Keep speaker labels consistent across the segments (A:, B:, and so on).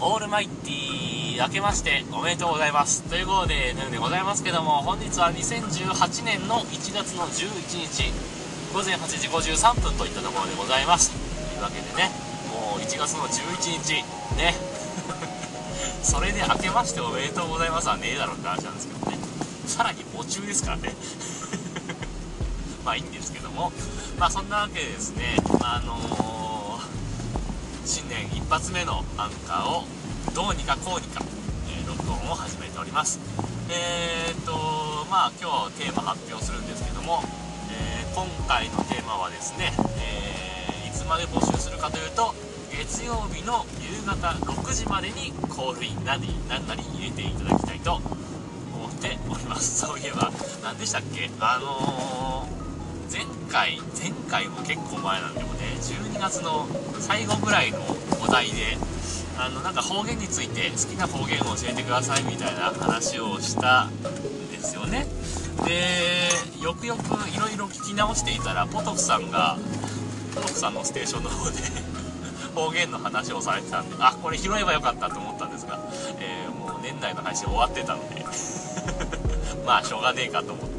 A: オールマイティー明けましておめでとうございます。ということでヌーでございますけども本日は2018年の1月の11日午前8時53分といったところでございます。というわけでねもう1月の11日ね。それで明けましておめでとうございますはねえだろって話なんですけどね。さらに夢中ですからね。まあいいんですけども。まあそんなわけでですねあのー、新年一発目のアンカーをどうにかこうにか、えー、録音を始めております。えー、っとまあ今日テーマ発表するんですけども、えー、今回のテーマはですね、えいつまで募集するかというと月曜日の夕方6時までにコールインなり何なり入れていただきたいと思っております。そういえば何でしたっけ？あの、前回前回も結構前なんでもね12月の最後ぐらいのお題であのなんか方言について好きな方言を教えてくださいみたいな話をしたんですよね。でよくよくいろいろ聞き直していたらポトフさんがポトフさんのステーションの方で 方言の話をされてたんで、あ、これ拾えばよかったと思ったんですが、えー、もう年内の配信終わってたので まあ、しょうがねえかと思って、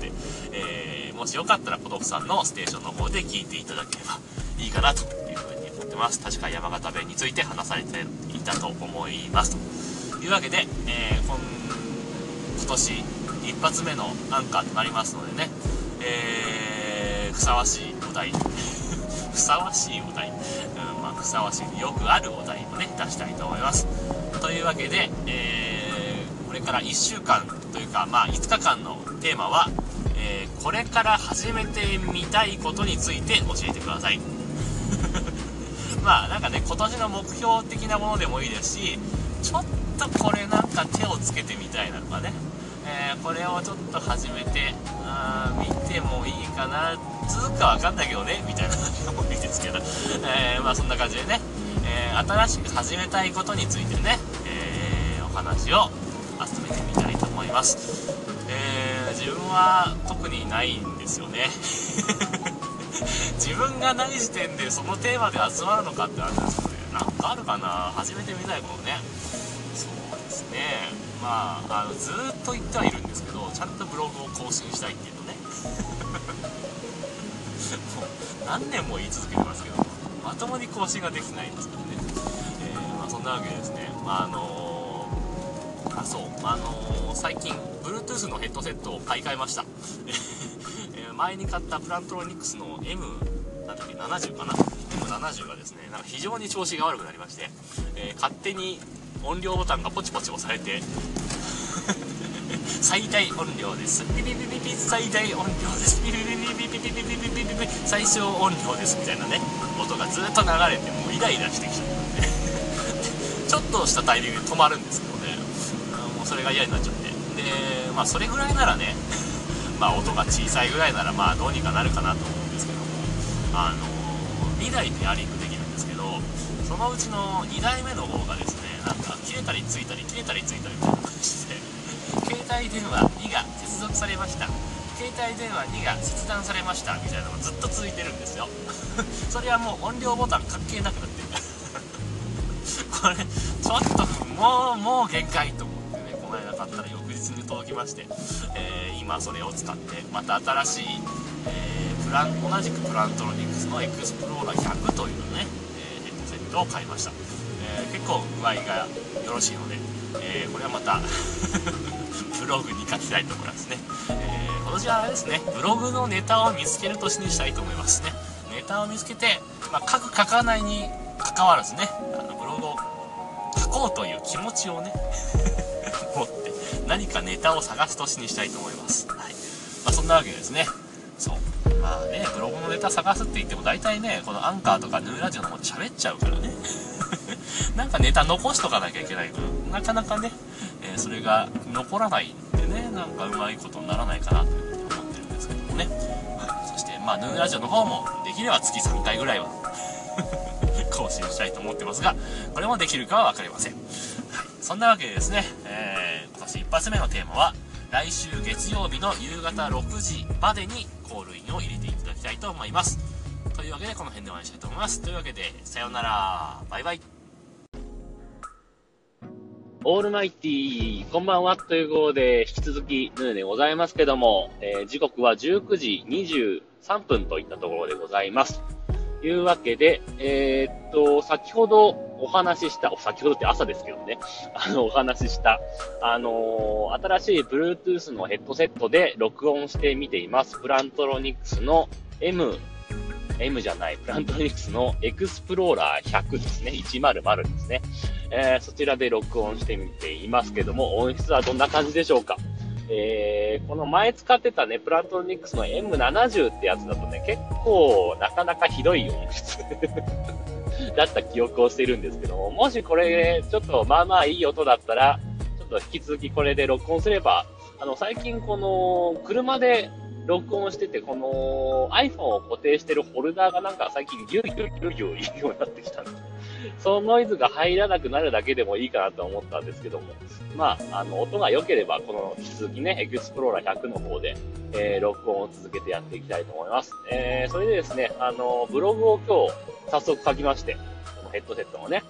A: もしよかったらポトフさんのステーションの方で聞いていただければいいかなというふうに思ってます。確か山形弁について話されていたと思います。というわけで、えー、今年一発目のアンカーとなりますのでね、えー、ふさわしいお題 ふさわしいお題、うんまあ、ふさわしいよくあるお題をね出したいと思いますというわけで、えー、これから1週間というか、まあ、5日間のテーマは、えー、これから始めてみたいことについて教えてください。まあなんかね今年の目標的なものでもいいですしちょっとこれなんか手をつけてみたいなとかねえー、これをちょっと始めてあ見てもいいかな続くか分かんないけどねみたいな感じでもいいですけど、えー、まあそんな感じでね、え、新しく始めたいことについてね、えお話を集めてみたいと思います、は特にないんですよね。自分がない時点でそのテーマで集まるのかって話ですけどね。なんかあるかな。始めてみたいことね。そうですね。まああのずっと言ってはいるんですけどちゃんとブログを更新したいっていうとね。もう何年も言い続けてますけどまともに更新ができないんですからね、えー、まあ、そんなわけでですね、まあ、あのー、あそう。あのー、最近 Bluetooth のヘッドセットを買い替えました、前に買ったプラントロニクスの M なんだっけ70かな？M70 がですねなんか非常に調子が悪くなりまして、え勝手に音量ボタンがポチポチ押されて 最大音量です。ピピピピピ最大音量ですピピピピピピピピピピピピ最小音量ですみたいなね音がずっと流れてもうイライラしてきちゃったんでちょっとしたタイミングで止まるんですけどねもうそれが嫌になっちゃってでまあそれぐらいならね まあ音が小さいぐらいならまあどうにかなるかなと思うんですけどもあの2台ペアリングできるんですけどそのうちの2台目の方がですねなんか切れたりついたり切れたりついたりみたいな感じで携帯電話2が接続されました。携帯電話2が切断されました。みたいなのがずっと続いてるんですよ。それはもう音量ボタン関係なくなってる。これちょっともうもう限界と思ってねこの間買ったら翌日に届きまして、えー、今それを使ってまた新しい、えー、プラン同じくプラントロニクスのエクスプローラー100というね、え、ヘッドセットを買いました。え、結構具合がよろしいので、えー、これはまた ブログに書きたいと思いますね、えー、今年はあれですねブログのネタを見つける年にしたいと思いますね。ネタを見つけて、まあ、書く書かないに関わらずねあのブログを書こうという気持ちをね 持って何かネタを探す年にしたいと思います、はい。まあ、そんなわけですね。そう。まあねブログのネタ探すって言っても大体ねこのアンカーとかヌーラジオの方で喋っちゃうからね。なんかネタ残しとかなきゃいけないから、なかなかね、えー、それが残らないんでね、なんかうまいことにならないかなというふうに思ってるんですけどもね。はい。そして、まあ、ヌーラジオの方も、できれば月3回ぐらいは 更新したいと思ってますが、これもできるかは分かりません。そんなわけでですね、えー、今年一発目のテーマは、来週月曜日の夕方6時までにコールインを入れていただきたいと思います。というわけでこの辺で終わりにしたいと思います。というわけで、さようなら。バイバイ。オールマイティー、こんばんは。ということで、引き続き、ヌーでございますけども、えー、時刻は19時23分といったところでございます。というわけで、えー、っと、先ほどお話しした、先ほどって朝ですけどね、あの、お話しした、あのー、新しい Bluetooth のヘッドセットで録音してみています。プラントロニクスの M M じゃない、プラントニクスのエクスプローラー100ですね。100ですね。えー、そちらで録音してみていますけども、音質はどんな感じでしょうか？えー、この前使ってたね、プラトニックスの M70 ってやつだとね、結構なかなかひどい音質 だった記憶をしているんですけども、もしこれ、ちょっとまあまあいい音だったら、ちょっと引き続きこれで録音すれば、あの、最近この、車で録音してて、この iPhone を固定してるホルダーがなんか最近ギュギュギュギュ言うようになってきたんで、そのノイズが入らなくなるだけでもいいかなと思ったんですけども、まあ、あの、音が良ければ、この引き続きね、エクスプローラー100の方で、えー、録音を続けてやっていきたいと思います。えー、それでですね、あの、ブログを今日、早速書きまして、このヘッドセットもね、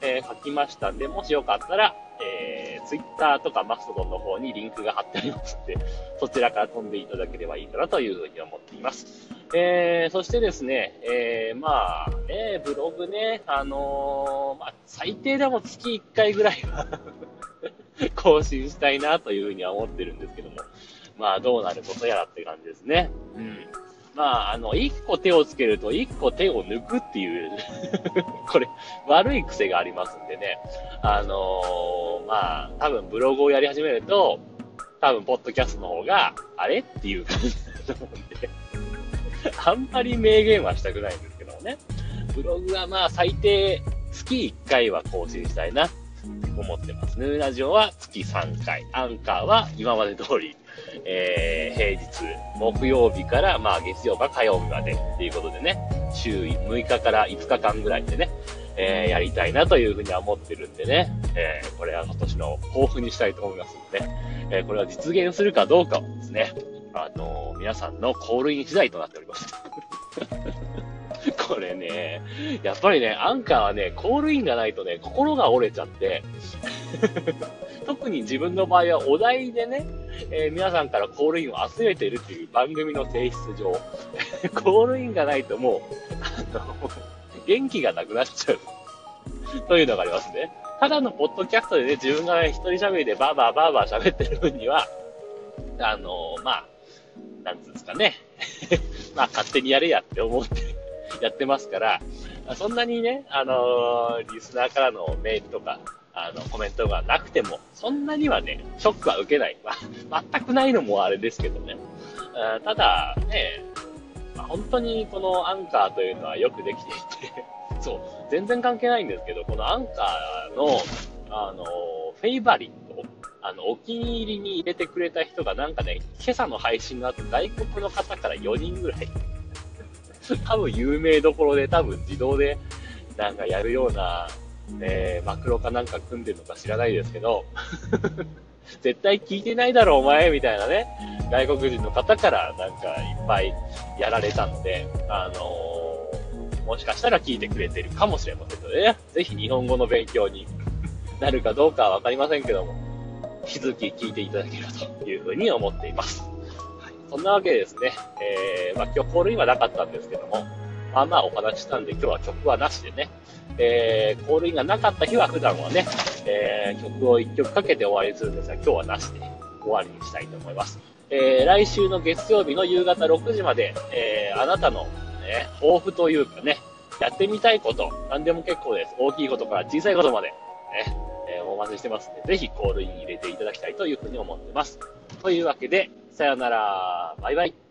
A: えー、書きましたんで、もしよかったら、ツイッターとかマストドンの方にリンクが貼ってありますので、そちらから飛んでいただければいいかなというふうに思っています。えー、そしてですね、えー、まあ、ね、ブログね、あのー、まあ、最低でも月1回ぐらいは 更新したいなというふうには思ってるんですけども、まあ、どうなることやらって感じですね。うん。まあ、あの、一個手をつけると一個手を抜くっていう これ、悪い癖がありますんでね。あのー、まあ、多分ブログをやり始めると、多分、ポッドキャストの方が、あれ？っていう感じだと思うんであんまり明言はしたくないんですけどもね。ブログはまあ、最低、月1回は更新したいな、思ってます。ヌーラジオは月3回。アンカーは今まで通りえー、平日、木曜日から、まあ、月曜か火曜日までっていうことでね、週6日から5日間ぐらいでね、えー、やりたいなというふうには思ってるんでね、えー、これは今年の抱負にしたいと思いますんでね、えー、これは実現するかどうかをですね、あの、皆さんのコールイン次第となっております。これね、やっぱりね、アンカーはね、コールインがないとね、心が折れちゃって。特に自分の場合はお題でね、えー、皆さんからコールインを集めているっていう番組の性質上、コールインがないともう、あの、元気がなくなっちゃう。というのがありますね。ただのポッドキャストでね、自分が一人喋りでバーバーバーバー喋ってる分には、あの、まあ、なんつうんですかね。まあ、勝手にやれやって思ってやってますから、そんなにね、あのー、リスナーからのメールとか、あの、コメントがなくても、そんなにはね、ショックは受けない。まあ、全くないのもあれですけどね。あただ、ね、本当にこのアンカーというのはよくできていて そう、全然関係ないんですけど、このアンカーの、あの、フェイバリット、あの、お気に入りに入れてくれた人がなんかね、今朝の配信の後、外国の方から4人ぐらい 多分有名どころで多分自動でなんかやるようなえー、マクロかなんか組んでるのか知らないですけど、絶対聞いてないだろお前みたいなね、外国人の方からなんかいっぱいやられたので、あのー、もしかしたら聞いてくれてるかもしれませんのでね、ぜひ日本語の勉強になるかどうかはわかりませんけども、引き続き聞いていただければというふうに思っています。はい、そんなわけでですね、えー、まあ今日コールインはなかったんですけども、まあまあお話したんで今日は曲はなしでね、えー、コールインがなかった日は普段はね、えー、曲を1曲かけて終わりするんですが、今日はなしで終わりにしたいと思います。えー、来週の月曜日の夕方6時まで、えー、あなたの、ね、抱負というかね、やってみたいこと、何でも結構です。大きいことから小さいことまで、ね、えー、お待ちしてますんで、ぜひコールイン入れていただきたいというふうに思ってます。というわけで、さよなら、バイバイ。